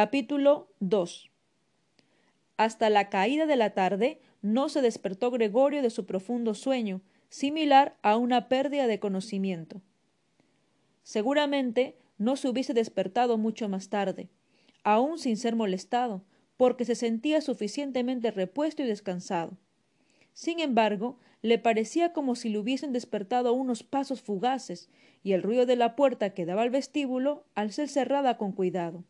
Capítulo 2 Hasta la caída de la tarde no se despertó Gregorio de su profundo sueño, similar a una pérdida de conocimiento. Seguramente no se hubiese despertado mucho más tarde, aun sin ser molestado, porque se sentía suficientemente repuesto y descansado. Sin embargo, le parecía como si le hubiesen despertado unos pasos fugaces y el ruido de la puerta que daba al vestíbulo al ser cerrada con cuidado.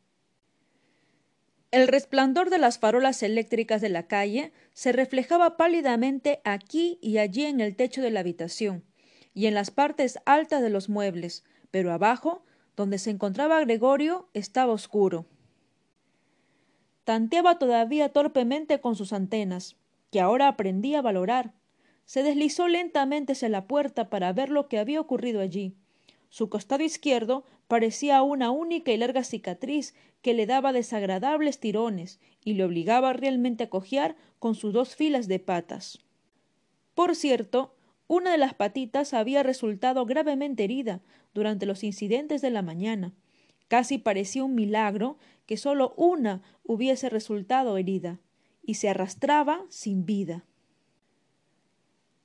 El resplandor de las farolas eléctricas de la calle se reflejaba pálidamente aquí y allí en el techo de la habitación y en las partes altas de los muebles, pero abajo, donde se encontraba Gregorio, estaba oscuro. Tanteaba todavía torpemente con sus antenas, que ahora aprendía a valorar. Se deslizó lentamente hacia la puerta para ver lo que había ocurrido allí. Su costado izquierdo parecía una única y larga cicatriz que le daba desagradables tirones y le obligaba realmente a cojear con sus dos filas de patas. Por cierto, una de las patitas había resultado gravemente herida durante los incidentes de la mañana. Casi parecía un milagro que sólo una hubiese resultado herida y se arrastraba sin vida.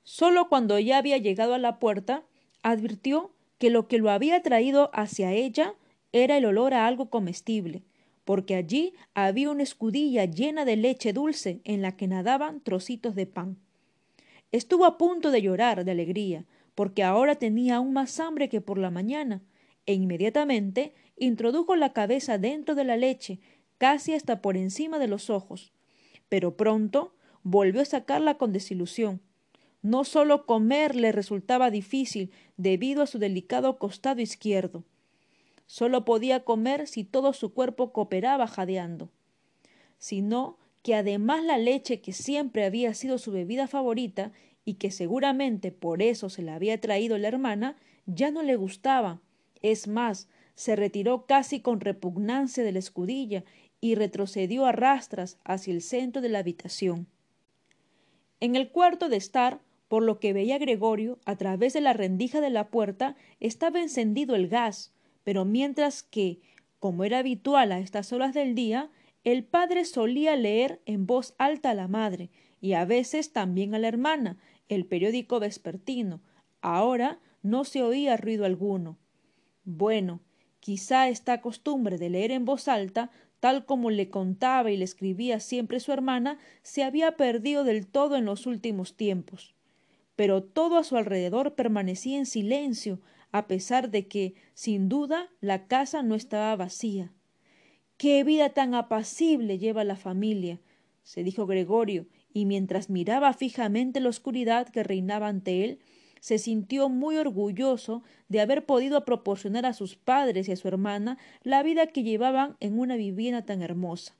Sólo cuando ya había llegado a la puerta, advirtió que lo que lo había traído hacia ella era el olor a algo comestible, porque allí había una escudilla llena de leche dulce en la que nadaban trocitos de pan. Estuvo a punto de llorar de alegría, porque ahora tenía aún más hambre que por la mañana, e inmediatamente introdujo la cabeza dentro de la leche, casi hasta por encima de los ojos, pero pronto volvió a sacarla con desilusión. No sólo comer le resultaba difícil debido a su delicado costado izquierdo. Sólo podía comer si todo su cuerpo cooperaba jadeando. Sino que además la leche que siempre había sido su bebida favorita y que seguramente por eso se la había traído la hermana, ya no le gustaba. Es más, se retiró casi con repugnancia de la escudilla y retrocedió a rastras hacia el centro de la habitación. En el cuarto de estar, por lo que veía Gregorio, a través de la rendija de la puerta estaba encendido el gas, pero mientras que, como era habitual a estas horas del día, el padre solía leer en voz alta a la madre y a veces también a la hermana el periódico vespertino. Ahora no se oía ruido alguno. Bueno, quizá esta costumbre de leer en voz alta tal como le contaba y le escribía siempre su hermana, se había perdido del todo en los últimos tiempos. Pero todo a su alrededor permanecía en silencio, a pesar de que, sin duda, la casa no estaba vacía. Qué vida tan apacible lleva la familia, se dijo Gregorio, y mientras miraba fijamente la oscuridad que reinaba ante él, se sintió muy orgulloso de haber podido proporcionar a sus padres y a su hermana la vida que llevaban en una vivienda tan hermosa.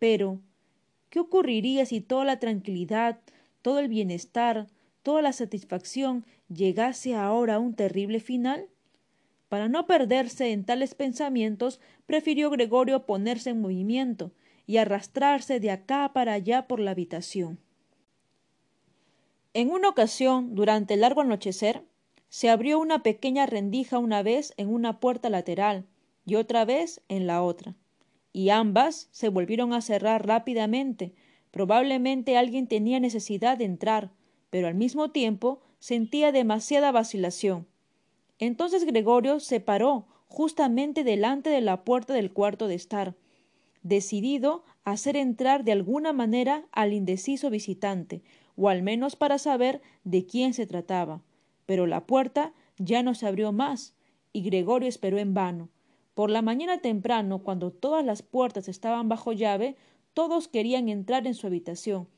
Pero, ¿qué ocurriría si toda la tranquilidad, todo el bienestar, toda la satisfacción llegase ahora a un terrible final? Para no perderse en tales pensamientos, prefirió Gregorio ponerse en movimiento y arrastrarse de acá para allá por la habitación. En una ocasión, durante el largo anochecer, se abrió una pequeña rendija una vez en una puerta lateral y otra vez en la otra, y ambas se volvieron a cerrar rápidamente. Probablemente alguien tenía necesidad de entrar, pero al mismo tiempo sentía demasiada vacilación. Entonces Gregorio se paró justamente delante de la puerta del cuarto de estar, decidido a hacer entrar de alguna manera al indeciso visitante, o al menos para saber de quién se trataba. Pero la puerta ya no se abrió más, y Gregorio esperó en vano. Por la mañana temprano, cuando todas las puertas estaban bajo llave, todos querían entrar en su habitación.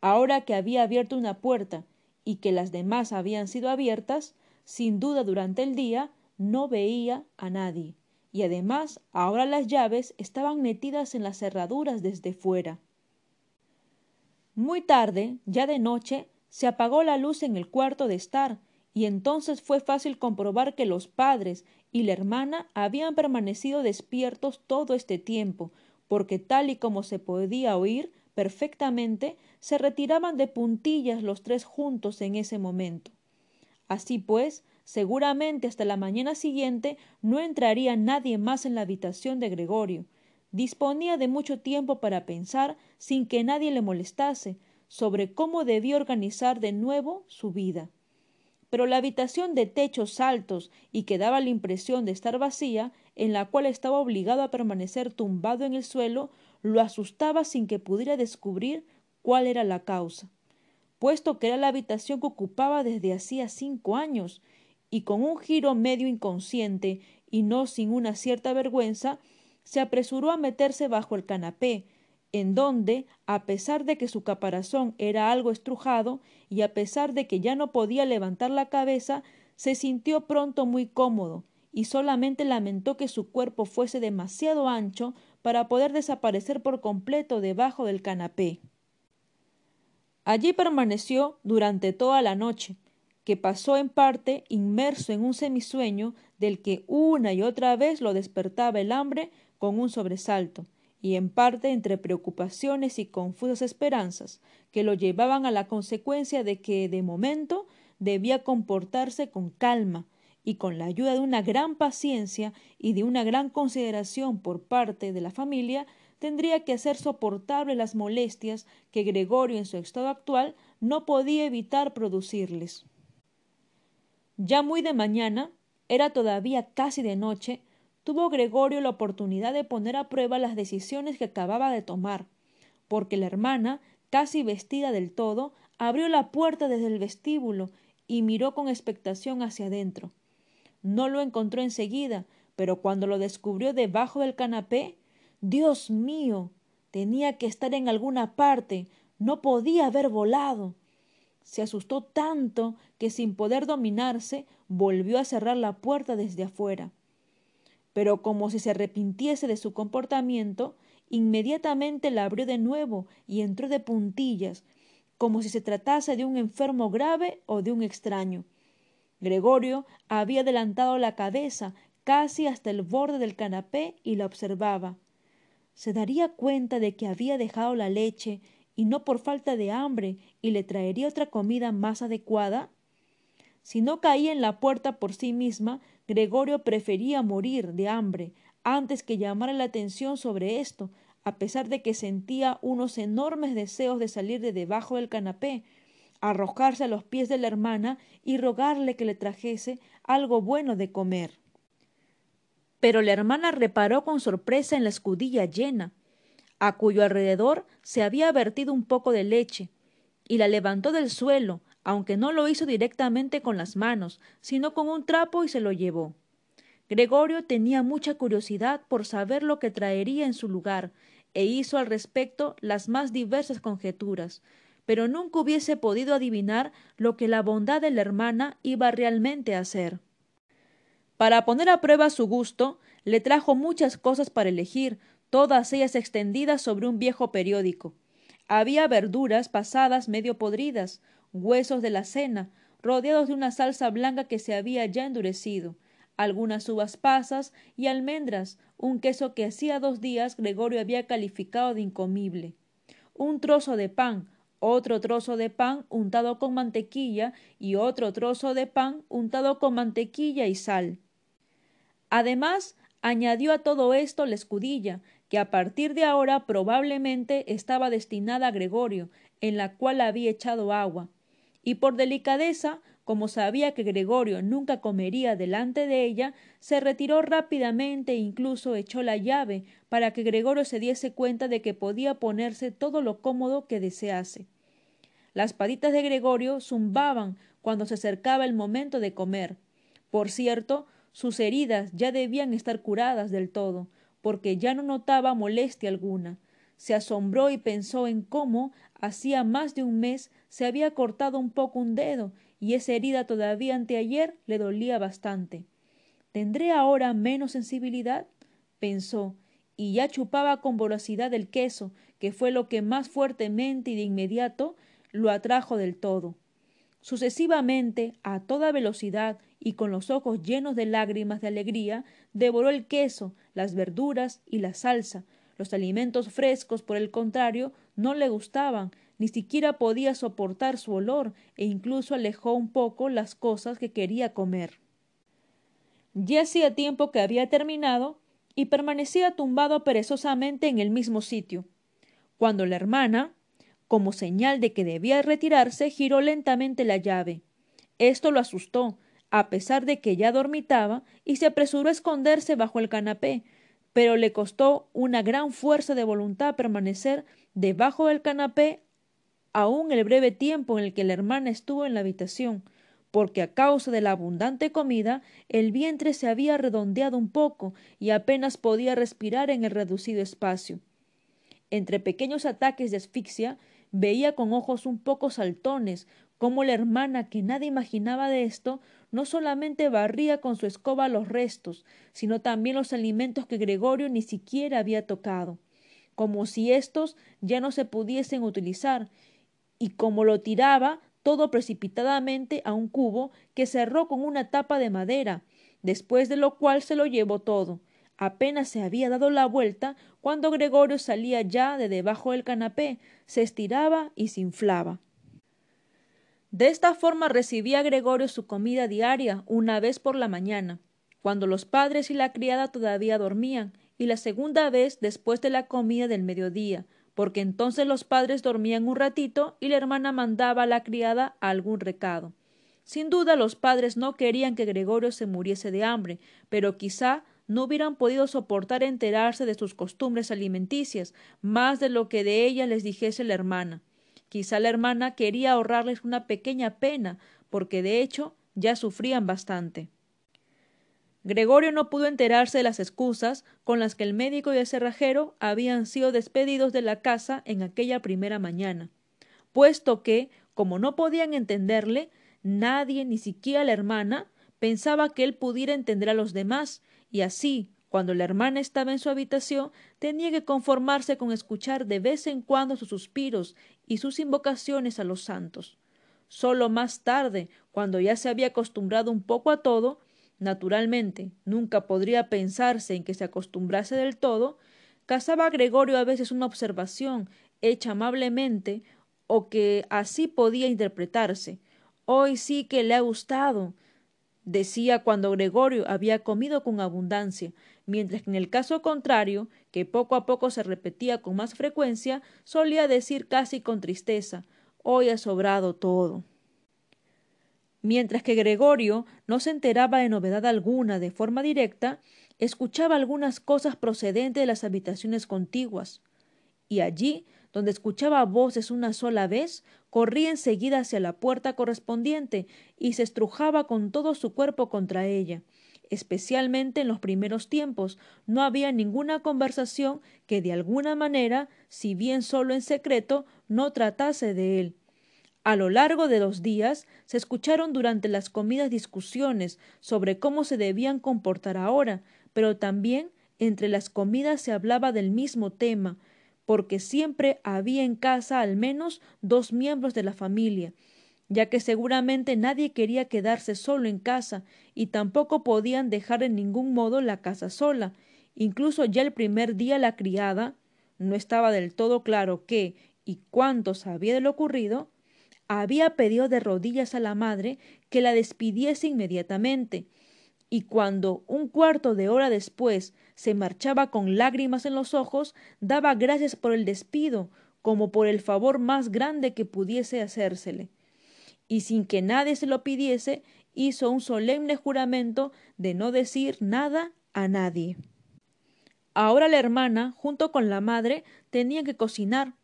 Ahora que había abierto una puerta y que las demás habían sido abiertas, sin duda durante el día no veía a nadie. Y además ahora las llaves estaban metidas en las cerraduras desde fuera. Muy tarde, ya de noche, se apagó la luz en el cuarto de estar, y entonces fue fácil comprobar que los padres y la hermana habían permanecido despiertos todo este tiempo, porque tal y como se podía oír perfectamente, se retiraban de puntillas los tres juntos en ese momento. Así pues, seguramente hasta la mañana siguiente no entraría nadie más en la habitación de Gregorio. disponía de mucho tiempo para pensar, sin que nadie le molestase, sobre cómo debía organizar de nuevo su vida. Pero la habitación de techos altos y que daba la impresión de estar vacía, en la cual estaba obligado a permanecer tumbado en el suelo, lo asustaba sin que pudiera descubrir cuál era la causa, puesto que era la habitación que ocupaba desde hacía cinco años, y con un giro medio inconsciente y no sin una cierta vergüenza, se apresuró a meterse bajo el canapé, en donde, a pesar de que su caparazón era algo estrujado y a pesar de que ya no podía levantar la cabeza, se sintió pronto muy cómodo, y solamente lamentó que su cuerpo fuese demasiado ancho para poder desaparecer por completo debajo del canapé. Allí permaneció durante toda la noche, que pasó en parte inmerso en un semisueño del que una y otra vez lo despertaba el hambre con un sobresalto, y en parte entre preocupaciones y confusas esperanzas, que lo llevaban a la consecuencia de que de momento debía comportarse con calma, y con la ayuda de una gran paciencia y de una gran consideración por parte de la familia, tendría que hacer soportable las molestias que Gregorio en su estado actual no podía evitar producirles. Ya muy de mañana, era todavía casi de noche, tuvo Gregorio la oportunidad de poner a prueba las decisiones que acababa de tomar, porque la hermana, casi vestida del todo, abrió la puerta desde el vestíbulo y miró con expectación hacia adentro. No lo encontró enseguida, pero cuando lo descubrió debajo del canapé, Dios mío. tenía que estar en alguna parte. no podía haber volado. Se asustó tanto que sin poder dominarse volvió a cerrar la puerta desde afuera pero como si se arrepintiese de su comportamiento, inmediatamente la abrió de nuevo y entró de puntillas, como si se tratase de un enfermo grave o de un extraño. Gregorio había adelantado la cabeza casi hasta el borde del canapé y la observaba. ¿Se daría cuenta de que había dejado la leche y no por falta de hambre y le traería otra comida más adecuada? Si no caía en la puerta por sí misma, Gregorio prefería morir de hambre antes que llamar la atención sobre esto, a pesar de que sentía unos enormes deseos de salir de debajo del canapé, arrojarse a los pies de la hermana y rogarle que le trajese algo bueno de comer. Pero la hermana reparó con sorpresa en la escudilla llena, a cuyo alrededor se había vertido un poco de leche, y la levantó del suelo, aunque no lo hizo directamente con las manos, sino con un trapo y se lo llevó. Gregorio tenía mucha curiosidad por saber lo que traería en su lugar, e hizo al respecto las más diversas conjeturas, pero nunca hubiese podido adivinar lo que la bondad de la hermana iba realmente a hacer. Para poner a prueba su gusto, le trajo muchas cosas para elegir, todas ellas extendidas sobre un viejo periódico. Había verduras pasadas medio podridas, huesos de la cena, rodeados de una salsa blanca que se había ya endurecido, algunas uvas pasas y almendras, un queso que hacía dos días Gregorio había calificado de incomible, un trozo de pan, otro trozo de pan untado con mantequilla y otro trozo de pan untado con mantequilla y sal. Además, añadió a todo esto la escudilla, que a partir de ahora probablemente estaba destinada a Gregorio, en la cual había echado agua, y por delicadeza, como sabía que Gregorio nunca comería delante de ella, se retiró rápidamente e incluso echó la llave para que Gregorio se diese cuenta de que podía ponerse todo lo cómodo que desease. Las patitas de Gregorio zumbaban cuando se acercaba el momento de comer. Por cierto, sus heridas ya debían estar curadas del todo, porque ya no notaba molestia alguna. Se asombró y pensó en cómo, hacía más de un mes, se había cortado un poco un dedo, y esa herida todavía anteayer le dolía bastante. ¿Tendré ahora menos sensibilidad? pensó, y ya chupaba con voracidad el queso, que fue lo que más fuertemente y de inmediato lo atrajo del todo. Sucesivamente, a toda velocidad y con los ojos llenos de lágrimas de alegría, devoró el queso, las verduras y la salsa. Los alimentos frescos, por el contrario, no le gustaban, ni siquiera podía soportar su olor e incluso alejó un poco las cosas que quería comer. Ya hacía tiempo que había terminado y permanecía tumbado perezosamente en el mismo sitio. Cuando la hermana, como señal de que debía retirarse, giró lentamente la llave. Esto lo asustó, a pesar de que ya dormitaba, y se apresuró a esconderse bajo el canapé, pero le costó una gran fuerza de voluntad permanecer debajo del canapé aún el breve tiempo en el que la hermana estuvo en la habitación, porque a causa de la abundante comida el vientre se había redondeado un poco y apenas podía respirar en el reducido espacio. Entre pequeños ataques de asfixia veía con ojos un poco saltones cómo la hermana, que nada imaginaba de esto, no solamente barría con su escoba los restos, sino también los alimentos que Gregorio ni siquiera había tocado, como si éstos ya no se pudiesen utilizar, y como lo tiraba todo precipitadamente a un cubo que cerró con una tapa de madera, después de lo cual se lo llevó todo. Apenas se había dado la vuelta cuando Gregorio salía ya de debajo del canapé, se estiraba y se inflaba. De esta forma recibía Gregorio su comida diaria una vez por la mañana, cuando los padres y la criada todavía dormían, y la segunda vez después de la comida del mediodía, porque entonces los padres dormían un ratito y la hermana mandaba a la criada algún recado. Sin duda los padres no querían que Gregorio se muriese de hambre, pero quizá no hubieran podido soportar enterarse de sus costumbres alimenticias, más de lo que de ella les dijese la hermana. Quizá la hermana quería ahorrarles una pequeña pena, porque de hecho ya sufrían bastante. Gregorio no pudo enterarse de las excusas con las que el médico y el cerrajero habían sido despedidos de la casa en aquella primera mañana, puesto que, como no podían entenderle, nadie, ni siquiera la hermana, pensaba que él pudiera entender a los demás, y así, cuando la hermana estaba en su habitación, tenía que conformarse con escuchar de vez en cuando sus suspiros y sus invocaciones a los santos. Solo más tarde, cuando ya se había acostumbrado un poco a todo, naturalmente nunca podría pensarse en que se acostumbrase del todo, cazaba Gregorio a veces una observación hecha amablemente o que así podía interpretarse. Hoy sí que le ha gustado, decía cuando Gregorio había comido con abundancia, mientras que en el caso contrario, que poco a poco se repetía con más frecuencia, solía decir casi con tristeza hoy ha sobrado todo mientras que Gregorio no se enteraba de novedad alguna de forma directa, escuchaba algunas cosas procedentes de las habitaciones contiguas, y allí, donde escuchaba voces una sola vez, corría enseguida hacia la puerta correspondiente y se estrujaba con todo su cuerpo contra ella. Especialmente en los primeros tiempos no había ninguna conversación que de alguna manera, si bien solo en secreto, no tratase de él a lo largo de los días se escucharon durante las comidas discusiones sobre cómo se debían comportar ahora, pero también entre las comidas se hablaba del mismo tema, porque siempre había en casa al menos dos miembros de la familia, ya que seguramente nadie quería quedarse solo en casa y tampoco podían dejar en ningún modo la casa sola. Incluso ya el primer día la criada no estaba del todo claro qué y cuánto sabía de lo ocurrido, había pedido de rodillas a la madre que la despidiese inmediatamente, y cuando un cuarto de hora después se marchaba con lágrimas en los ojos, daba gracias por el despido, como por el favor más grande que pudiese hacérsele. Y sin que nadie se lo pidiese, hizo un solemne juramento de no decir nada a nadie. Ahora la hermana, junto con la madre, tenía que cocinar,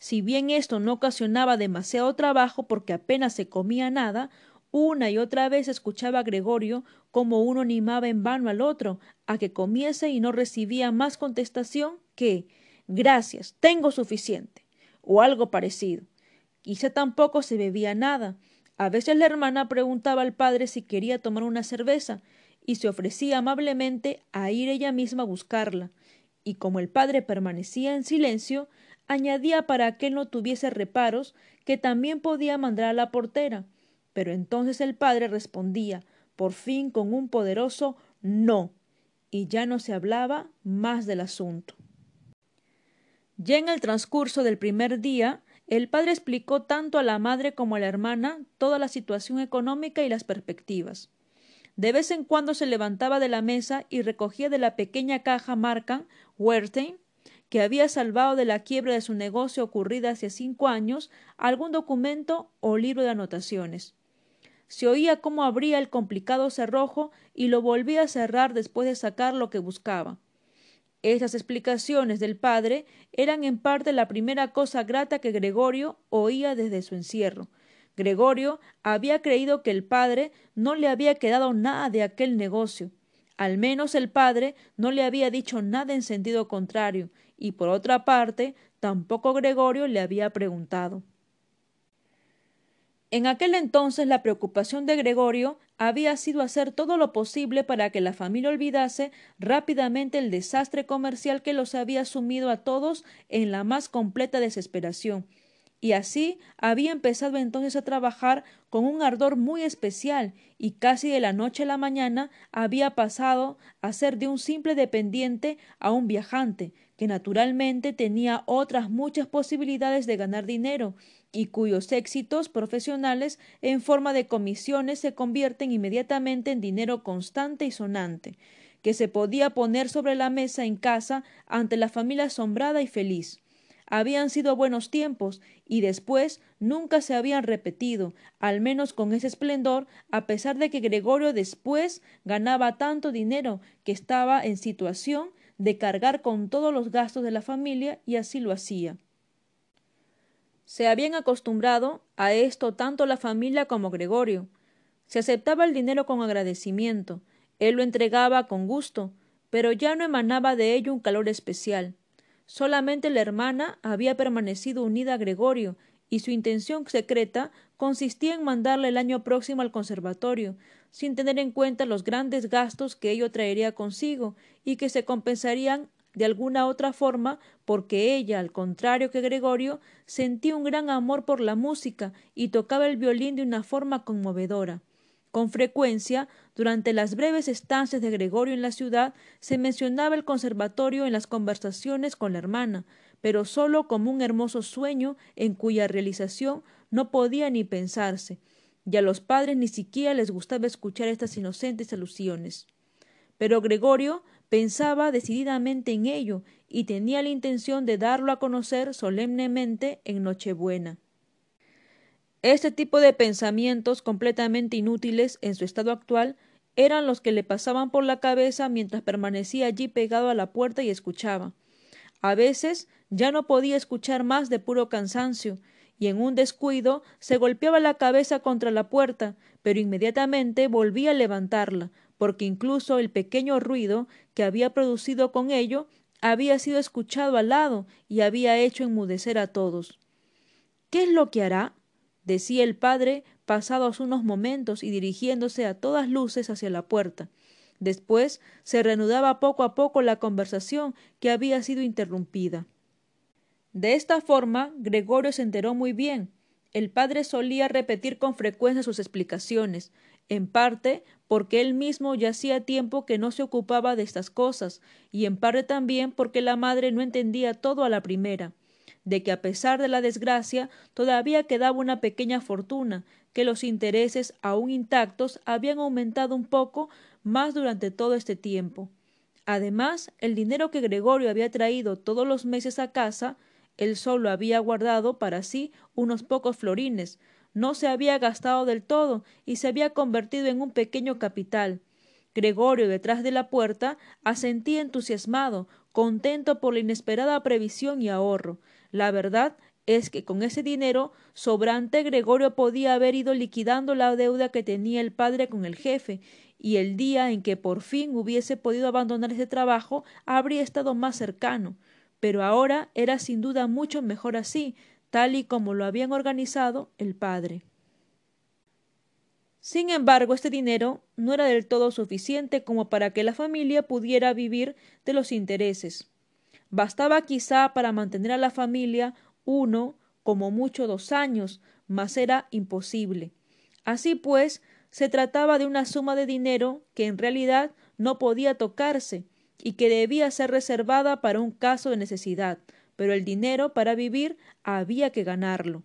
si bien esto no ocasionaba demasiado trabajo porque apenas se comía nada, una y otra vez escuchaba a Gregorio como uno animaba en vano al otro a que comiese y no recibía más contestación que gracias, tengo suficiente o algo parecido. Quizá tampoco se bebía nada. A veces la hermana preguntaba al padre si quería tomar una cerveza y se ofrecía amablemente a ir ella misma a buscarla. Y como el padre permanecía en silencio, añadía para que él no tuviese reparos que también podía mandar a la portera. Pero entonces el padre respondía, por fin con un poderoso no, y ya no se hablaba más del asunto. Ya en el transcurso del primer día, el padre explicó tanto a la madre como a la hermana toda la situación económica y las perspectivas. De vez en cuando se levantaba de la mesa y recogía de la pequeña caja marca Wertheim, que había salvado de la quiebra de su negocio ocurrida hace cinco años, algún documento o libro de anotaciones. Se oía cómo abría el complicado cerrojo y lo volvía a cerrar después de sacar lo que buscaba. Estas explicaciones del padre eran en parte la primera cosa grata que Gregorio oía desde su encierro. Gregorio había creído que el padre no le había quedado nada de aquel negocio. Al menos el padre no le había dicho nada en sentido contrario, y por otra parte tampoco Gregorio le había preguntado. En aquel entonces la preocupación de Gregorio había sido hacer todo lo posible para que la familia olvidase rápidamente el desastre comercial que los había sumido a todos en la más completa desesperación, y así había empezado entonces a trabajar con un ardor muy especial y casi de la noche a la mañana había pasado a ser de un simple dependiente a un viajante, que naturalmente tenía otras muchas posibilidades de ganar dinero y cuyos éxitos profesionales en forma de comisiones se convierten inmediatamente en dinero constante y sonante, que se podía poner sobre la mesa en casa ante la familia asombrada y feliz. Habían sido buenos tiempos y después nunca se habían repetido, al menos con ese esplendor, a pesar de que Gregorio después ganaba tanto dinero que estaba en situación de cargar con todos los gastos de la familia y así lo hacía. Se habían acostumbrado a esto tanto la familia como Gregorio. Se aceptaba el dinero con agradecimiento, él lo entregaba con gusto, pero ya no emanaba de ello un calor especial. Solamente la hermana había permanecido unida a Gregorio, y su intención secreta consistía en mandarle el año próximo al conservatorio, sin tener en cuenta los grandes gastos que ello traería consigo y que se compensarían de alguna otra forma porque ella, al contrario que Gregorio, sentía un gran amor por la música y tocaba el violín de una forma conmovedora. Con frecuencia, durante las breves estancias de Gregorio en la ciudad, se mencionaba el conservatorio en las conversaciones con la hermana, pero sólo como un hermoso sueño en cuya realización no podía ni pensarse, y a los padres ni siquiera les gustaba escuchar estas inocentes alusiones. Pero Gregorio pensaba decididamente en ello y tenía la intención de darlo a conocer solemnemente en Nochebuena. Este tipo de pensamientos completamente inútiles en su estado actual eran los que le pasaban por la cabeza mientras permanecía allí pegado a la puerta y escuchaba. A veces ya no podía escuchar más de puro cansancio, y en un descuido se golpeaba la cabeza contra la puerta, pero inmediatamente volvía a levantarla, porque incluso el pequeño ruido que había producido con ello había sido escuchado al lado y había hecho enmudecer a todos. ¿Qué es lo que hará? decía el padre pasados unos momentos y dirigiéndose a todas luces hacia la puerta. Después se reanudaba poco a poco la conversación que había sido interrumpida. De esta forma, Gregorio se enteró muy bien. El padre solía repetir con frecuencia sus explicaciones, en parte porque él mismo ya hacía tiempo que no se ocupaba de estas cosas, y en parte también porque la madre no entendía todo a la primera, de que a pesar de la desgracia todavía quedaba una pequeña fortuna, que los intereses aún intactos habían aumentado un poco más durante todo este tiempo. Además, el dinero que Gregorio había traído todos los meses a casa él solo había guardado para sí unos pocos florines, no se había gastado del todo y se había convertido en un pequeño capital. Gregorio, detrás de la puerta, asentía entusiasmado, contento por la inesperada previsión y ahorro. La verdad es que con ese dinero sobrante Gregorio podía haber ido liquidando la deuda que tenía el padre con el jefe, y el día en que por fin hubiese podido abandonar ese trabajo habría estado más cercano pero ahora era sin duda mucho mejor así, tal y como lo habían organizado el padre. Sin embargo, este dinero no era del todo suficiente como para que la familia pudiera vivir de los intereses. Bastaba quizá para mantener a la familia uno, como mucho dos años, mas era imposible. Así pues, se trataba de una suma de dinero que en realidad no podía tocarse, y que debía ser reservada para un caso de necesidad, pero el dinero para vivir había que ganarlo.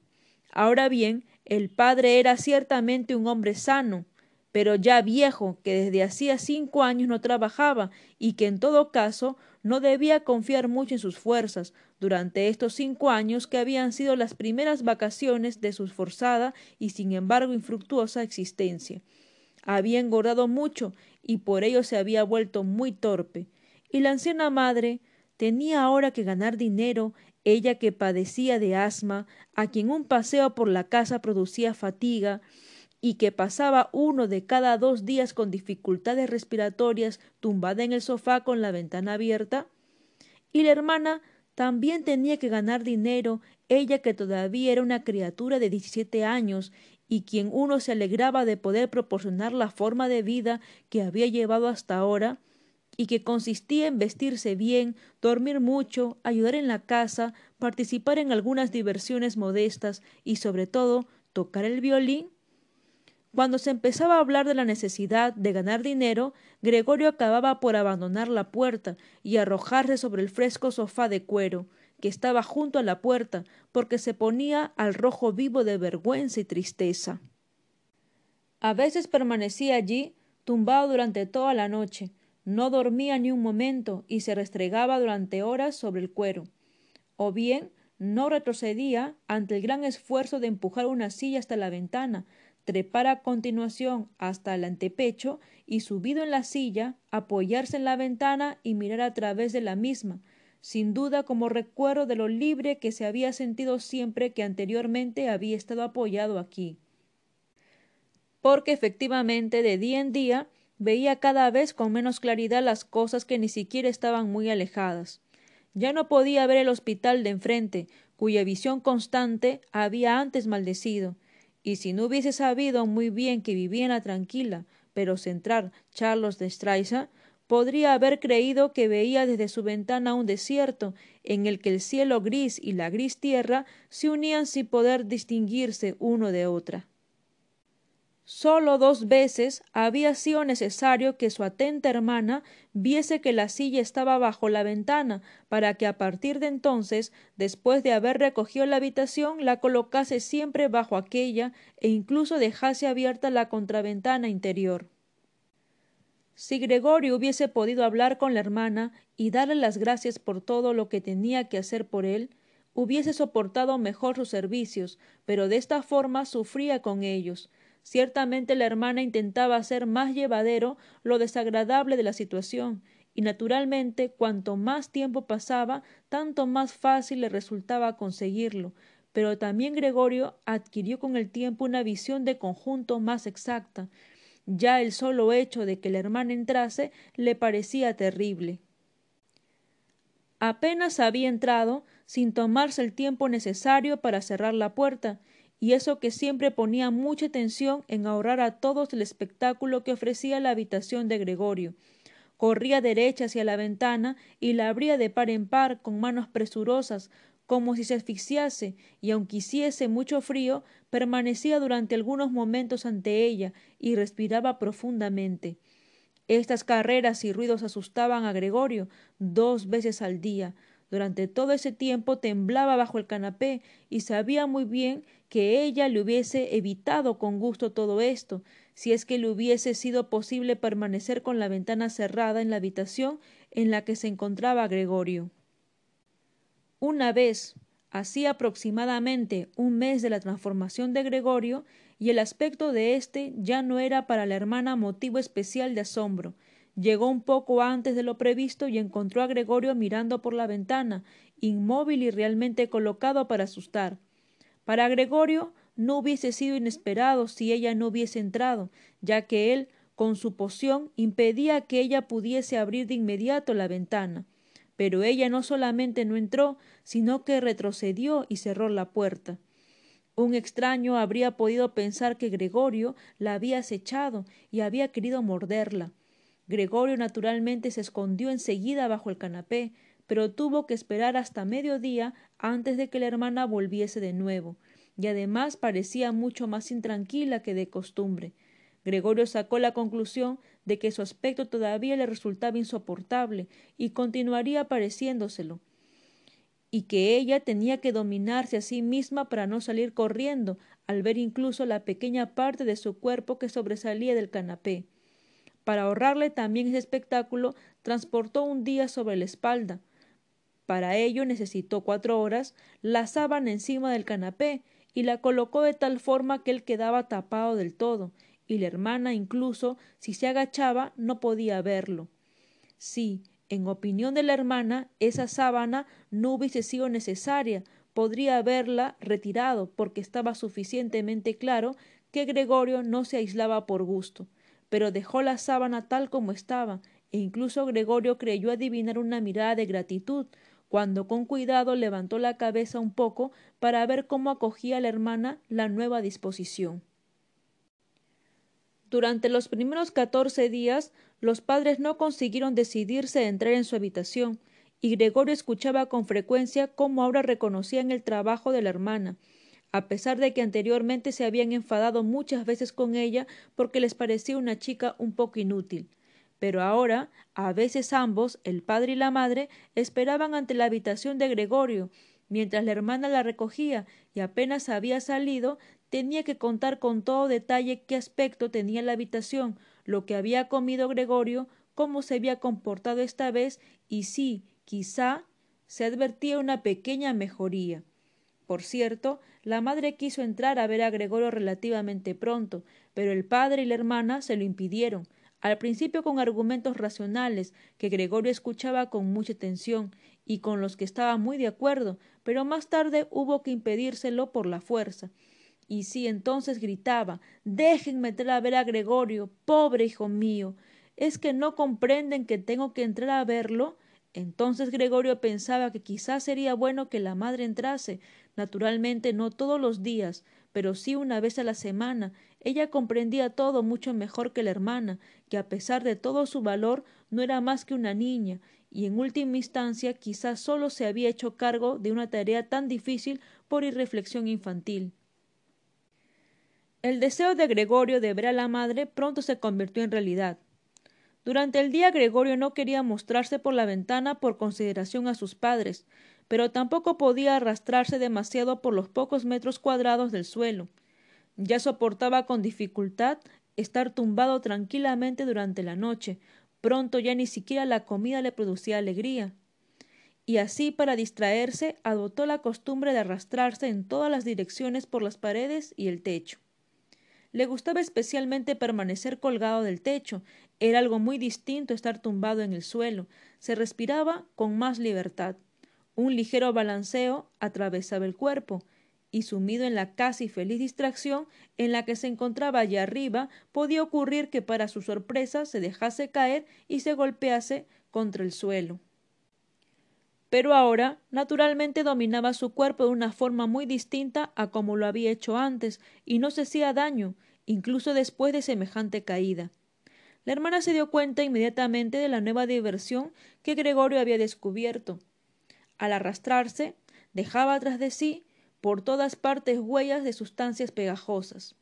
Ahora bien, el padre era ciertamente un hombre sano, pero ya viejo, que desde hacía cinco años no trabajaba y que en todo caso no debía confiar mucho en sus fuerzas durante estos cinco años que habían sido las primeras vacaciones de su forzada y sin embargo infructuosa existencia. Había engordado mucho y por ello se había vuelto muy torpe. Y la anciana madre tenía ahora que ganar dinero, ella que padecía de asma, a quien un paseo por la casa producía fatiga, y que pasaba uno de cada dos días con dificultades respiratorias tumbada en el sofá con la ventana abierta? Y la hermana también tenía que ganar dinero, ella que todavía era una criatura de diecisiete años y quien uno se alegraba de poder proporcionar la forma de vida que había llevado hasta ahora, y que consistía en vestirse bien, dormir mucho, ayudar en la casa, participar en algunas diversiones modestas y sobre todo tocar el violín? Cuando se empezaba a hablar de la necesidad de ganar dinero, Gregorio acababa por abandonar la puerta y arrojarse sobre el fresco sofá de cuero que estaba junto a la puerta, porque se ponía al rojo vivo de vergüenza y tristeza. A veces permanecía allí, tumbado durante toda la noche, no dormía ni un momento y se restregaba durante horas sobre el cuero. O bien no retrocedía ante el gran esfuerzo de empujar una silla hasta la ventana, trepar a continuación hasta el antepecho y subido en la silla, apoyarse en la ventana y mirar a través de la misma, sin duda como recuerdo de lo libre que se había sentido siempre que anteriormente había estado apoyado aquí. Porque efectivamente de día en día veía cada vez con menos claridad las cosas que ni siquiera estaban muy alejadas. Ya no podía ver el hospital de enfrente, cuya visión constante había antes maldecido, y si no hubiese sabido muy bien que vivía en la tranquila pero central Charlos de Straiza, podría haber creído que veía desde su ventana un desierto en el que el cielo gris y la gris tierra se unían sin poder distinguirse uno de otra. Solo dos veces había sido necesario que su atenta hermana viese que la silla estaba bajo la ventana, para que a partir de entonces, después de haber recogido la habitación, la colocase siempre bajo aquella e incluso dejase abierta la contraventana interior. Si Gregorio hubiese podido hablar con la hermana y darle las gracias por todo lo que tenía que hacer por él, hubiese soportado mejor sus servicios, pero de esta forma sufría con ellos, Ciertamente la hermana intentaba hacer más llevadero lo desagradable de la situación, y naturalmente cuanto más tiempo pasaba, tanto más fácil le resultaba conseguirlo, pero también Gregorio adquirió con el tiempo una visión de conjunto más exacta. Ya el solo hecho de que la hermana entrase le parecía terrible. Apenas había entrado, sin tomarse el tiempo necesario para cerrar la puerta, y eso que siempre ponía mucha atención en ahorrar a todos el espectáculo que ofrecía la habitación de Gregorio. Corría derecha hacia la ventana y la abría de par en par con manos presurosas, como si se asfixiase, y aunque hiciese mucho frío, permanecía durante algunos momentos ante ella y respiraba profundamente. Estas carreras y ruidos asustaban a Gregorio dos veces al día. Durante todo ese tiempo temblaba bajo el canapé y sabía muy bien que ella le hubiese evitado con gusto todo esto, si es que le hubiese sido posible permanecer con la ventana cerrada en la habitación en la que se encontraba Gregorio. Una vez, hacía aproximadamente un mes de la transformación de Gregorio, y el aspecto de éste ya no era para la hermana motivo especial de asombro. Llegó un poco antes de lo previsto y encontró a Gregorio mirando por la ventana, inmóvil y realmente colocado para asustar. Para Gregorio no hubiese sido inesperado si ella no hubiese entrado, ya que él, con su poción, impedía que ella pudiese abrir de inmediato la ventana. Pero ella no solamente no entró, sino que retrocedió y cerró la puerta. Un extraño habría podido pensar que Gregorio la había acechado y había querido morderla. Gregorio naturalmente se escondió enseguida bajo el canapé, pero tuvo que esperar hasta mediodía antes de que la hermana volviese de nuevo, y además parecía mucho más intranquila que de costumbre. Gregorio sacó la conclusión de que su aspecto todavía le resultaba insoportable y continuaría pareciéndoselo. y que ella tenía que dominarse a sí misma para no salir corriendo al ver incluso la pequeña parte de su cuerpo que sobresalía del canapé. Para ahorrarle también ese espectáculo, transportó un día sobre la espalda. Para ello necesitó cuatro horas la sábana encima del canapé y la colocó de tal forma que él quedaba tapado del todo, y la hermana incluso si se agachaba no podía verlo. Sí, en opinión de la hermana, esa sábana no hubiese sido necesaria, podría haberla retirado, porque estaba suficientemente claro que Gregorio no se aislaba por gusto, pero dejó la sábana tal como estaba, e incluso Gregorio creyó adivinar una mirada de gratitud, cuando con cuidado levantó la cabeza un poco para ver cómo acogía la hermana la nueva disposición. Durante los primeros catorce días los padres no consiguieron decidirse a entrar en su habitación, y Gregorio escuchaba con frecuencia cómo ahora reconocían el trabajo de la hermana, a pesar de que anteriormente se habían enfadado muchas veces con ella porque les parecía una chica un poco inútil. Pero ahora, a veces ambos, el padre y la madre, esperaban ante la habitación de Gregorio, mientras la hermana la recogía, y apenas había salido, tenía que contar con todo detalle qué aspecto tenía la habitación, lo que había comido Gregorio, cómo se había comportado esta vez y si, quizá, se advertía una pequeña mejoría. Por cierto, la madre quiso entrar a ver a Gregorio relativamente pronto, pero el padre y la hermana se lo impidieron, al principio con argumentos racionales que Gregorio escuchaba con mucha atención y con los que estaba muy de acuerdo, pero más tarde hubo que impedírselo por la fuerza. Y si entonces gritaba Déjenme entrar a ver a Gregorio, pobre hijo mío. ¿Es que no comprenden que tengo que entrar a verlo? Entonces Gregorio pensaba que quizás sería bueno que la madre entrase, naturalmente no todos los días, pero sí una vez a la semana. Ella comprendía todo mucho mejor que la hermana, que a pesar de todo su valor no era más que una niña, y en última instancia quizás solo se había hecho cargo de una tarea tan difícil por irreflexión infantil. El deseo de Gregorio de ver a la madre pronto se convirtió en realidad. Durante el día Gregorio no quería mostrarse por la ventana por consideración a sus padres, pero tampoco podía arrastrarse demasiado por los pocos metros cuadrados del suelo. Ya soportaba con dificultad estar tumbado tranquilamente durante la noche, pronto ya ni siquiera la comida le producía alegría. Y así, para distraerse, adoptó la costumbre de arrastrarse en todas las direcciones por las paredes y el techo. Le gustaba especialmente permanecer colgado del techo. Era algo muy distinto estar tumbado en el suelo. Se respiraba con más libertad. Un ligero balanceo atravesaba el cuerpo, y sumido en la casi feliz distracción en la que se encontraba allá arriba, podía ocurrir que para su sorpresa se dejase caer y se golpease contra el suelo. Pero ahora, naturalmente, dominaba su cuerpo de una forma muy distinta a como lo había hecho antes, y no se hacía daño, incluso después de semejante caída. La hermana se dio cuenta inmediatamente de la nueva diversión que Gregorio había descubierto. Al arrastrarse, dejaba tras de sí por todas partes huellas de sustancias pegajosas.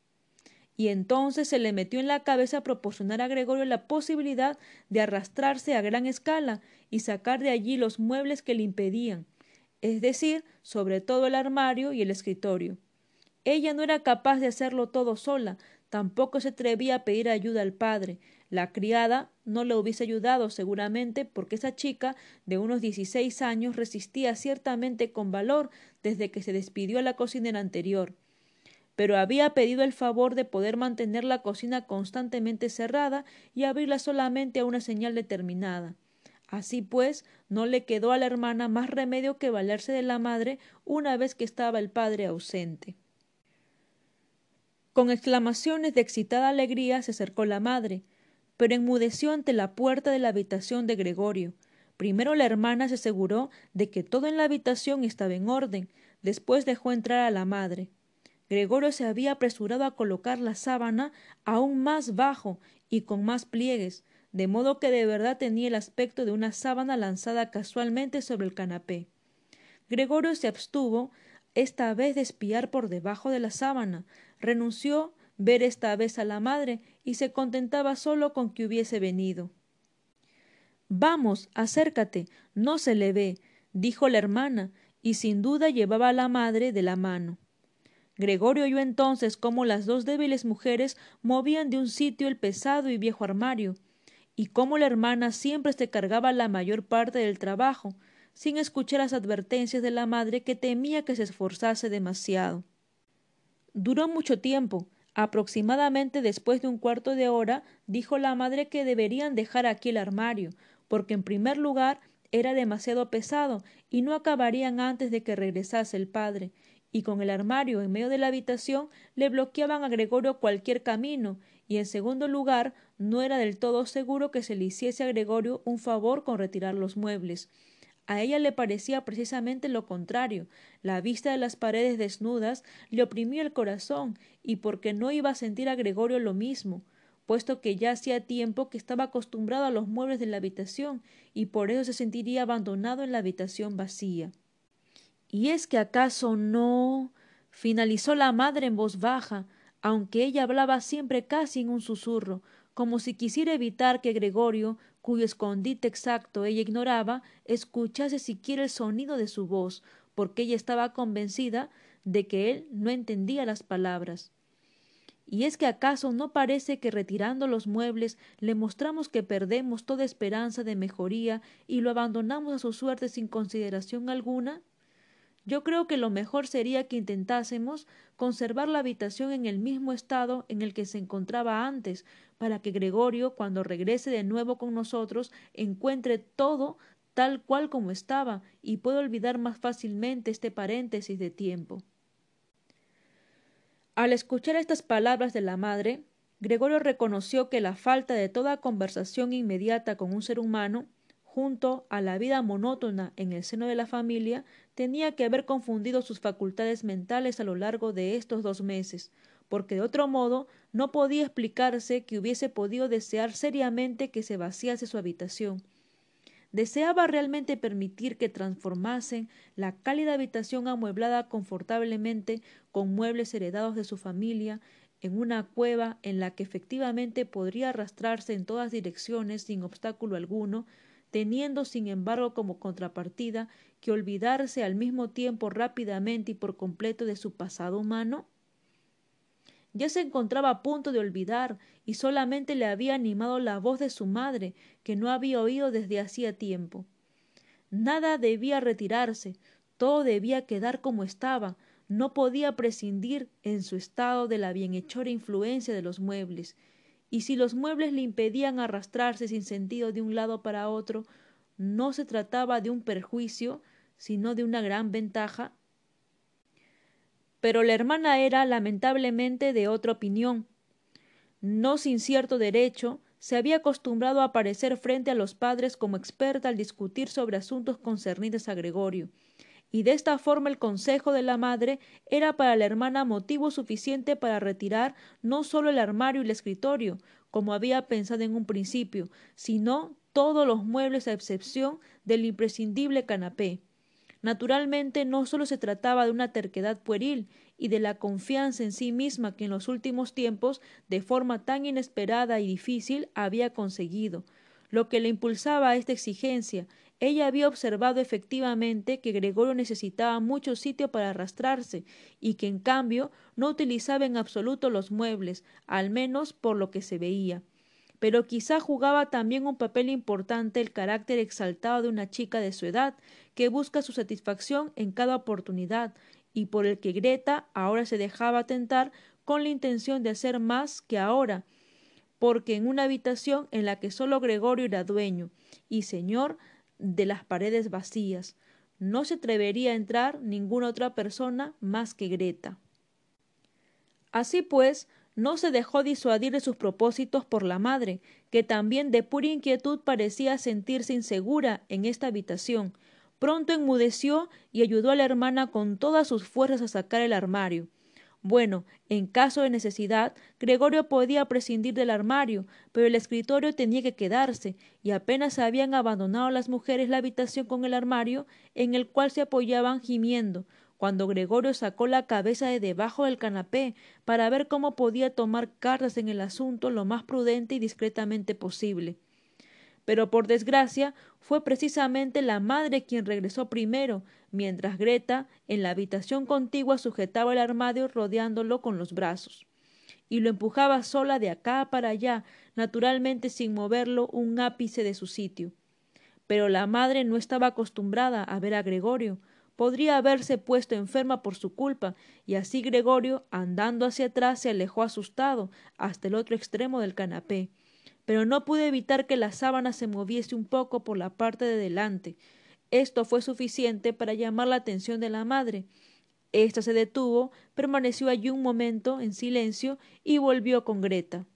Y entonces se le metió en la cabeza proporcionar a Gregorio la posibilidad de arrastrarse a gran escala y sacar de allí los muebles que le impedían, es decir, sobre todo el armario y el escritorio. Ella no era capaz de hacerlo todo sola, tampoco se atrevía a pedir ayuda al padre. La criada no le hubiese ayudado seguramente porque esa chica de unos dieciséis años resistía ciertamente con valor desde que se despidió a la cocinera anterior. Pero había pedido el favor de poder mantener la cocina constantemente cerrada y abrirla solamente a una señal determinada. Así pues, no le quedó a la hermana más remedio que valerse de la madre una vez que estaba el padre ausente. Con exclamaciones de excitada alegría se acercó la madre, pero enmudeció ante la puerta de la habitación de Gregorio. Primero la hermana se aseguró de que todo en la habitación estaba en orden, después dejó entrar a la madre. Gregorio se había apresurado a colocar la sábana aún más bajo y con más pliegues, de modo que de verdad tenía el aspecto de una sábana lanzada casualmente sobre el canapé. Gregorio se abstuvo esta vez de espiar por debajo de la sábana, renunció ver esta vez a la madre y se contentaba solo con que hubiese venido. Vamos, acércate, no se le ve, dijo la hermana, y sin duda llevaba a la madre de la mano. Gregorio oyó entonces cómo las dos débiles mujeres movían de un sitio el pesado y viejo armario, y cómo la hermana siempre se cargaba la mayor parte del trabajo, sin escuchar las advertencias de la madre que temía que se esforzase demasiado. Duró mucho tiempo. Aproximadamente después de un cuarto de hora dijo la madre que deberían dejar aquí el armario, porque en primer lugar era demasiado pesado y no acabarían antes de que regresase el padre, y con el armario en medio de la habitación le bloqueaban a Gregorio cualquier camino, y en segundo lugar no era del todo seguro que se le hiciese a Gregorio un favor con retirar los muebles. A ella le parecía precisamente lo contrario. La vista de las paredes desnudas le oprimía el corazón, y porque no iba a sentir a Gregorio lo mismo, puesto que ya hacía tiempo que estaba acostumbrado a los muebles de la habitación, y por eso se sentiría abandonado en la habitación vacía. ¿Y es que acaso no? finalizó la madre en voz baja, aunque ella hablaba siempre casi en un susurro, como si quisiera evitar que Gregorio, cuyo escondite exacto ella ignoraba, escuchase siquiera el sonido de su voz, porque ella estaba convencida de que él no entendía las palabras. ¿Y es que acaso no parece que retirando los muebles le mostramos que perdemos toda esperanza de mejoría y lo abandonamos a su suerte sin consideración alguna? Yo creo que lo mejor sería que intentásemos conservar la habitación en el mismo estado en el que se encontraba antes, para que Gregorio, cuando regrese de nuevo con nosotros, encuentre todo tal cual como estaba y pueda olvidar más fácilmente este paréntesis de tiempo. Al escuchar estas palabras de la madre, Gregorio reconoció que la falta de toda conversación inmediata con un ser humano junto a la vida monótona en el seno de la familia, tenía que haber confundido sus facultades mentales a lo largo de estos dos meses, porque de otro modo no podía explicarse que hubiese podido desear seriamente que se vaciase su habitación. Deseaba realmente permitir que transformasen la cálida habitación amueblada confortablemente con muebles heredados de su familia en una cueva en la que efectivamente podría arrastrarse en todas direcciones sin obstáculo alguno, teniendo sin embargo como contrapartida que olvidarse al mismo tiempo rápidamente y por completo de su pasado humano? Ya se encontraba a punto de olvidar y solamente le había animado la voz de su madre, que no había oído desde hacía tiempo. Nada debía retirarse, todo debía quedar como estaba, no podía prescindir en su estado de la bienhechora influencia de los muebles, y si los muebles le impedían arrastrarse sin sentido de un lado para otro, no se trataba de un perjuicio, sino de una gran ventaja. Pero la hermana era lamentablemente de otra opinión. No sin cierto derecho, se había acostumbrado a aparecer frente a los padres como experta al discutir sobre asuntos concernientes a Gregorio, y de esta forma el consejo de la madre era para la hermana motivo suficiente para retirar no solo el armario y el escritorio, como había pensado en un principio, sino todos los muebles a excepción del imprescindible canapé. Naturalmente no solo se trataba de una terquedad pueril y de la confianza en sí misma que en los últimos tiempos, de forma tan inesperada y difícil, había conseguido. Lo que le impulsaba a esta exigencia ella había observado efectivamente que Gregorio necesitaba mucho sitio para arrastrarse y que en cambio no utilizaba en absoluto los muebles, al menos por lo que se veía. Pero quizá jugaba también un papel importante el carácter exaltado de una chica de su edad, que busca su satisfacción en cada oportunidad, y por el que Greta ahora se dejaba tentar con la intención de hacer más que ahora, porque en una habitación en la que solo Gregorio era dueño y señor de las paredes vacías. No se atrevería a entrar ninguna otra persona más que Greta. Así pues, no se dejó disuadir de sus propósitos por la madre, que también de pura inquietud parecía sentirse insegura en esta habitación. Pronto enmudeció y ayudó a la hermana con todas sus fuerzas a sacar el armario. Bueno, en caso de necesidad, Gregorio podía prescindir del armario, pero el escritorio tenía que quedarse, y apenas habían abandonado las mujeres la habitación con el armario, en el cual se apoyaban gimiendo, cuando Gregorio sacó la cabeza de debajo del canapé para ver cómo podía tomar cartas en el asunto lo más prudente y discretamente posible. Pero por desgracia fue precisamente la madre quien regresó primero, mientras Greta en la habitación contigua sujetaba el armario rodeándolo con los brazos y lo empujaba sola de acá para allá, naturalmente sin moverlo un ápice de su sitio. Pero la madre no estaba acostumbrada a ver a Gregorio. Podría haberse puesto enferma por su culpa, y así Gregorio, andando hacia atrás, se alejó asustado hasta el otro extremo del canapé. Pero no pude evitar que la sábana se moviese un poco por la parte de delante. Esto fue suficiente para llamar la atención de la madre, esta se detuvo, permaneció allí un momento en silencio y volvió con Greta.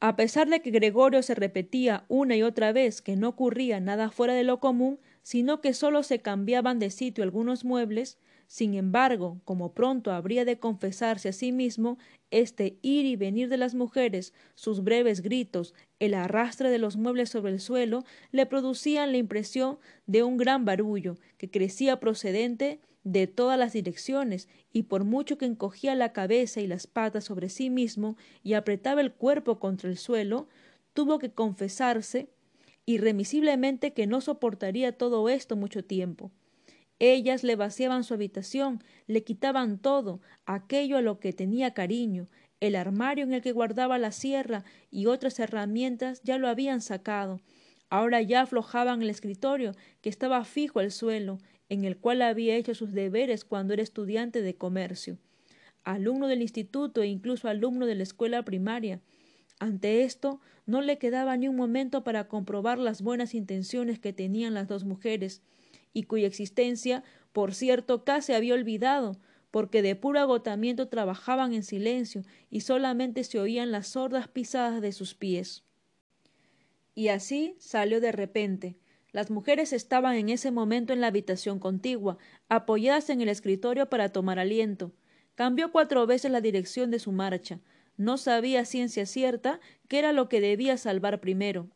A pesar de que Gregorio se repetía una y otra vez que no ocurría nada fuera de lo común, sino que sólo se cambiaban de sitio algunos muebles, sin embargo, como pronto habría de confesarse a sí mismo, este ir y venir de las mujeres, sus breves gritos, el arrastre de los muebles sobre el suelo, le producían la impresión de un gran barullo, que crecía procedente de todas las direcciones, y por mucho que encogía la cabeza y las patas sobre sí mismo y apretaba el cuerpo contra el suelo, tuvo que confesarse irremisiblemente que no soportaría todo esto mucho tiempo. Ellas le vaciaban su habitación, le quitaban todo, aquello a lo que tenía cariño, el armario en el que guardaba la sierra y otras herramientas ya lo habían sacado. Ahora ya aflojaban el escritorio, que estaba fijo al suelo, en el cual había hecho sus deberes cuando era estudiante de comercio, alumno del instituto e incluso alumno de la escuela primaria. Ante esto no le quedaba ni un momento para comprobar las buenas intenciones que tenían las dos mujeres, y cuya existencia, por cierto, casi había olvidado, porque de puro agotamiento trabajaban en silencio y solamente se oían las sordas pisadas de sus pies. Y así salió de repente, las mujeres estaban en ese momento en la habitación contigua, apoyadas en el escritorio para tomar aliento. Cambió cuatro veces la dirección de su marcha. No sabía ciencia cierta qué era lo que debía salvar primero.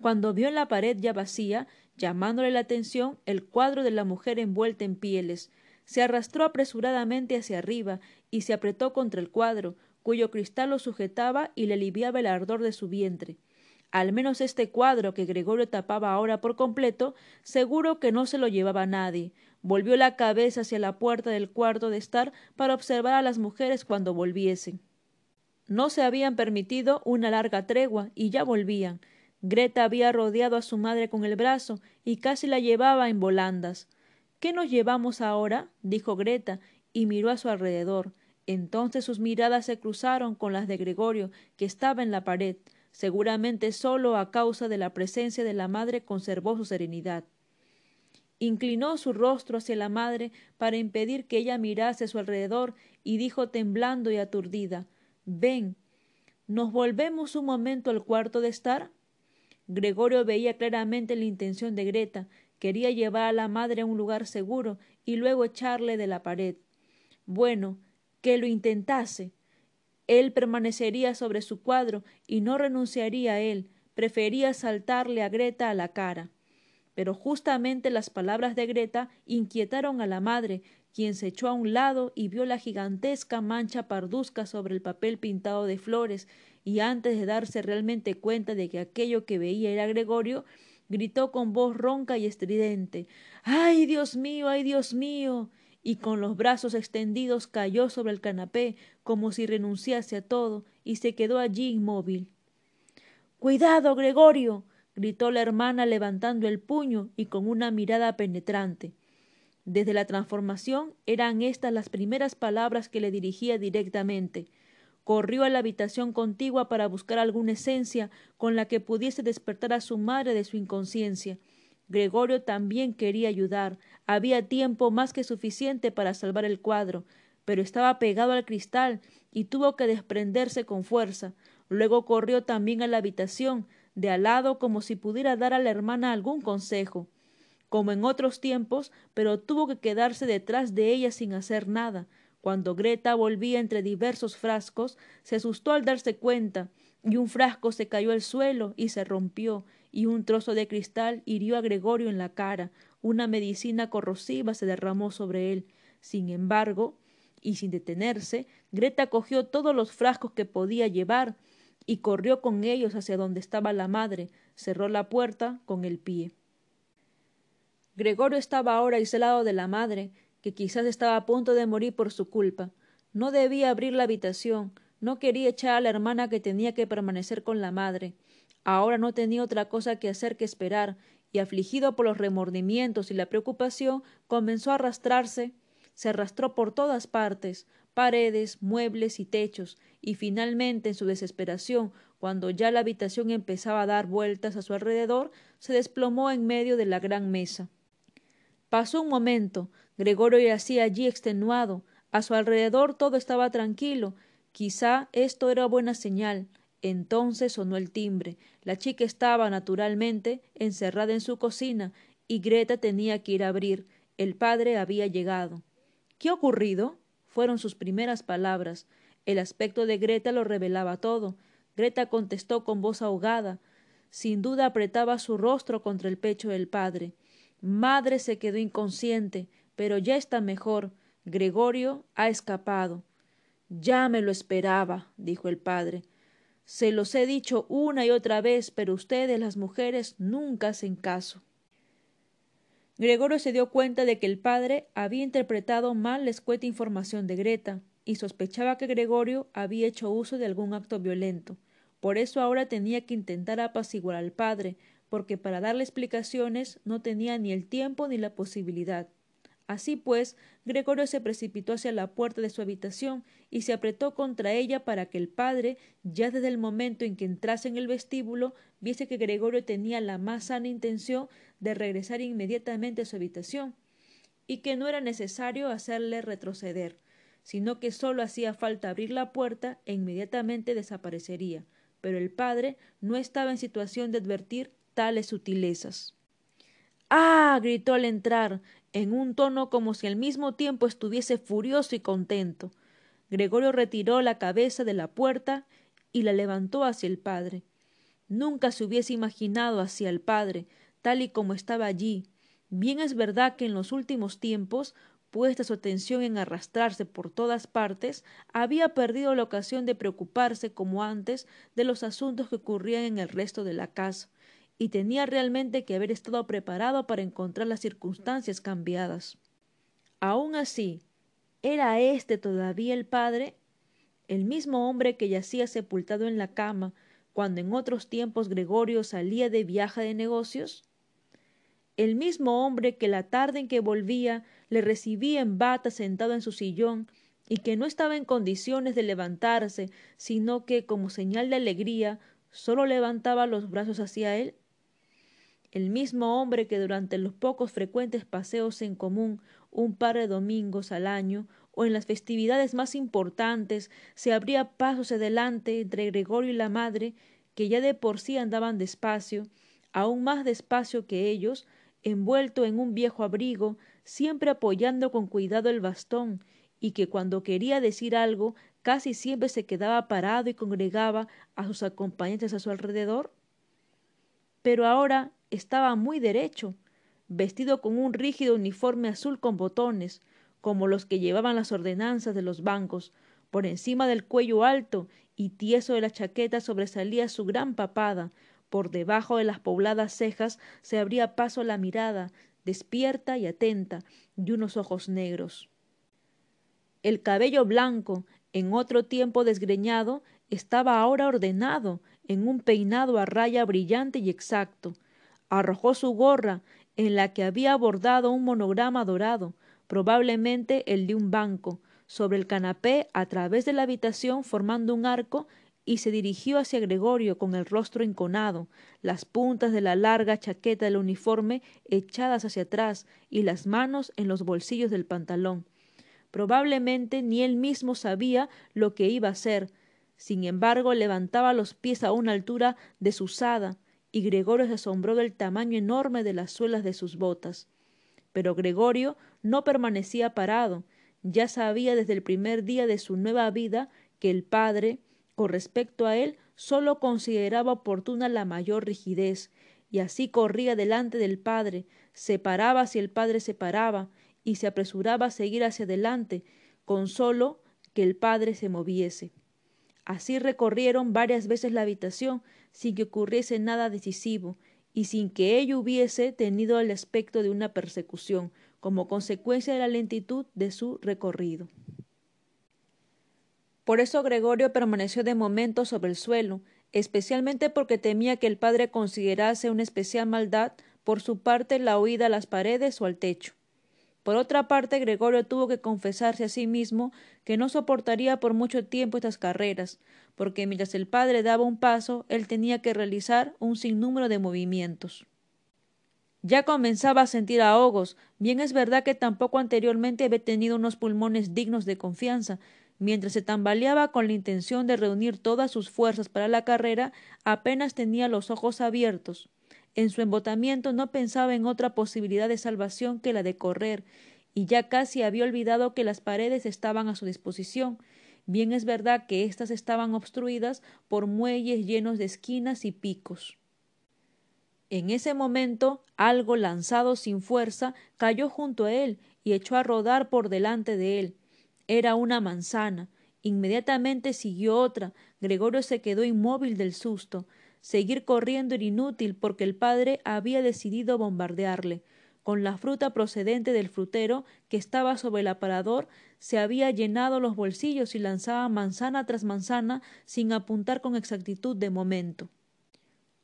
Cuando vio en la pared ya vacía, llamándole la atención el cuadro de la mujer envuelta en pieles, se arrastró apresuradamente hacia arriba y se apretó contra el cuadro, cuyo cristal lo sujetaba y le aliviaba el ardor de su vientre al menos este cuadro que Gregorio tapaba ahora por completo, seguro que no se lo llevaba nadie. Volvió la cabeza hacia la puerta del cuarto de estar para observar a las mujeres cuando volviesen. No se habían permitido una larga tregua y ya volvían. Greta había rodeado a su madre con el brazo y casi la llevaba en volandas. ¿Qué nos llevamos ahora? dijo Greta y miró a su alrededor. Entonces sus miradas se cruzaron con las de Gregorio, que estaba en la pared. Seguramente sólo a causa de la presencia de la madre conservó su serenidad. Inclinó su rostro hacia la madre para impedir que ella mirase a su alrededor y dijo temblando y aturdida Ven. ¿Nos volvemos un momento al cuarto de estar? Gregorio veía claramente la intención de Greta. Quería llevar a la madre a un lugar seguro y luego echarle de la pared. Bueno, que lo intentase. Él permanecería sobre su cuadro y no renunciaría a él, prefería saltarle a Greta a la cara. Pero justamente las palabras de Greta inquietaron a la madre, quien se echó a un lado y vio la gigantesca mancha parduzca sobre el papel pintado de flores, y antes de darse realmente cuenta de que aquello que veía era Gregorio, gritó con voz ronca y estridente Ay, Dios mío, ay, Dios mío y con los brazos extendidos cayó sobre el canapé como si renunciase a todo y se quedó allí inmóvil. Cuidado, Gregorio. gritó la hermana levantando el puño y con una mirada penetrante. Desde la transformación eran estas las primeras palabras que le dirigía directamente. Corrió a la habitación contigua para buscar alguna esencia con la que pudiese despertar a su madre de su inconsciencia. Gregorio también quería ayudar, había tiempo más que suficiente para salvar el cuadro, pero estaba pegado al cristal y tuvo que desprenderse con fuerza. Luego corrió también a la habitación, de al lado como si pudiera dar a la hermana algún consejo como en otros tiempos, pero tuvo que quedarse detrás de ella sin hacer nada. Cuando Greta volvía entre diversos frascos, se asustó al darse cuenta, y un frasco se cayó al suelo y se rompió, y un trozo de cristal hirió a Gregorio en la cara, una medicina corrosiva se derramó sobre él. Sin embargo, y sin detenerse, Greta cogió todos los frascos que podía llevar y corrió con ellos hacia donde estaba la madre, cerró la puerta con el pie. Gregorio estaba ahora aislado de la madre, que quizás estaba a punto de morir por su culpa. No debía abrir la habitación, no quería echar a la hermana que tenía que permanecer con la madre. Ahora no tenía otra cosa que hacer que esperar, y afligido por los remordimientos y la preocupación, comenzó a arrastrarse, se arrastró por todas partes, paredes, muebles y techos, y finalmente, en su desesperación, cuando ya la habitación empezaba a dar vueltas a su alrededor, se desplomó en medio de la gran mesa. Pasó un momento. Gregorio yacía allí extenuado. A su alrededor todo estaba tranquilo. Quizá esto era buena señal. Entonces sonó el timbre. La chica estaba, naturalmente, encerrada en su cocina, y Greta tenía que ir a abrir. El padre había llegado. ¿Qué ha ocurrido? fueron sus primeras palabras. El aspecto de Greta lo revelaba todo. Greta contestó con voz ahogada. Sin duda apretaba su rostro contra el pecho del padre. Madre se quedó inconsciente, pero ya está mejor. Gregorio ha escapado. Ya me lo esperaba, dijo el padre. Se los he dicho una y otra vez, pero ustedes, las mujeres, nunca hacen caso. Gregorio se dio cuenta de que el padre había interpretado mal la escueta información de Greta y sospechaba que Gregorio había hecho uso de algún acto violento. Por eso ahora tenía que intentar apaciguar al padre, porque para darle explicaciones no tenía ni el tiempo ni la posibilidad. Así pues, Gregorio se precipitó hacia la puerta de su habitación y se apretó contra ella para que el padre, ya desde el momento en que entrase en el vestíbulo, viese que Gregorio tenía la más sana intención de regresar inmediatamente a su habitación, y que no era necesario hacerle retroceder, sino que sólo hacía falta abrir la puerta e inmediatamente desaparecería. Pero el padre no estaba en situación de advertir tales sutilezas. ¡Ah! gritó al entrar, en un tono como si al mismo tiempo estuviese furioso y contento. Gregorio retiró la cabeza de la puerta y la levantó hacia el padre. Nunca se hubiese imaginado hacia el padre, tal y como estaba allí. Bien es verdad que en los últimos tiempos, puesta su atención en arrastrarse por todas partes, había perdido la ocasión de preocuparse como antes de los asuntos que ocurrían en el resto de la casa y tenía realmente que haber estado preparado para encontrar las circunstancias cambiadas. Aun así, ¿era éste todavía el padre? ¿El mismo hombre que yacía sepultado en la cama cuando en otros tiempos Gregorio salía de viaje de negocios? ¿El mismo hombre que la tarde en que volvía le recibía en bata sentado en su sillón y que no estaba en condiciones de levantarse, sino que, como señal de alegría, sólo levantaba los brazos hacia él? El mismo hombre que durante los pocos frecuentes paseos en común un par de domingos al año o en las festividades más importantes se abría pasos adelante entre Gregorio y la madre, que ya de por sí andaban despacio, aún más despacio que ellos, envuelto en un viejo abrigo, siempre apoyando con cuidado el bastón, y que cuando quería decir algo casi siempre se quedaba parado y congregaba a sus acompañantes a su alrededor? Pero ahora estaba muy derecho, vestido con un rígido uniforme azul con botones, como los que llevaban las ordenanzas de los bancos. Por encima del cuello alto y tieso de la chaqueta sobresalía su gran papada. Por debajo de las pobladas cejas se abría paso la mirada, despierta y atenta, y unos ojos negros. El cabello blanco, en otro tiempo desgreñado, estaba ahora ordenado en un peinado a raya brillante y exacto arrojó su gorra, en la que había bordado un monograma dorado, probablemente el de un banco, sobre el canapé a través de la habitación formando un arco y se dirigió hacia Gregorio con el rostro enconado, las puntas de la larga chaqueta del uniforme echadas hacia atrás y las manos en los bolsillos del pantalón. Probablemente ni él mismo sabía lo que iba a hacer. Sin embargo, levantaba los pies a una altura desusada, y Gregorio se asombró del tamaño enorme de las suelas de sus botas. Pero Gregorio no permanecía parado, ya sabía desde el primer día de su nueva vida que el padre, con respecto a él, sólo consideraba oportuna la mayor rigidez, y así corría delante del padre, se paraba si el padre se paraba, y se apresuraba a seguir hacia adelante, con sólo que el padre se moviese. Así recorrieron varias veces la habitación, sin que ocurriese nada decisivo, y sin que ello hubiese tenido el aspecto de una persecución, como consecuencia de la lentitud de su recorrido. Por eso Gregorio permaneció de momento sobre el suelo, especialmente porque temía que el padre considerase una especial maldad por su parte la huida a las paredes o al techo. Por otra parte, Gregorio tuvo que confesarse a sí mismo que no soportaría por mucho tiempo estas carreras, porque mientras el padre daba un paso, él tenía que realizar un sinnúmero de movimientos. Ya comenzaba a sentir ahogos, bien es verdad que tampoco anteriormente había tenido unos pulmones dignos de confianza, mientras se tambaleaba con la intención de reunir todas sus fuerzas para la carrera, apenas tenía los ojos abiertos. En su embotamiento no pensaba en otra posibilidad de salvación que la de correr, y ya casi había olvidado que las paredes estaban a su disposición. Bien es verdad que éstas estaban obstruidas por muelles llenos de esquinas y picos. En ese momento, algo lanzado sin fuerza cayó junto a él y echó a rodar por delante de él. Era una manzana. Inmediatamente siguió otra. Gregorio se quedó inmóvil del susto. Seguir corriendo era inútil porque el padre había decidido bombardearle. Con la fruta procedente del frutero que estaba sobre el aparador, se había llenado los bolsillos y lanzaba manzana tras manzana sin apuntar con exactitud de momento.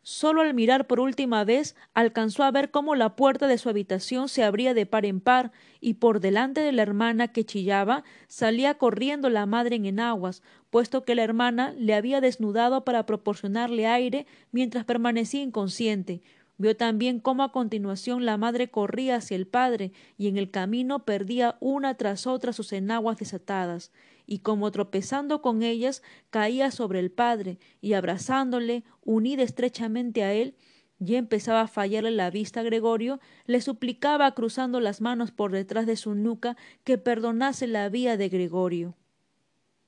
Solo al mirar por última vez alcanzó a ver cómo la puerta de su habitación se abría de par en par y por delante de la hermana que chillaba salía corriendo la madre en enaguas, puesto que la hermana le había desnudado para proporcionarle aire mientras permanecía inconsciente. Vio también cómo a continuación la madre corría hacia el padre y en el camino perdía una tras otra sus enaguas desatadas y como tropezando con ellas caía sobre el padre y abrazándole, unida estrechamente a él, ya empezaba a fallarle la vista a Gregorio, le suplicaba cruzando las manos por detrás de su nuca que perdonase la vía de Gregorio.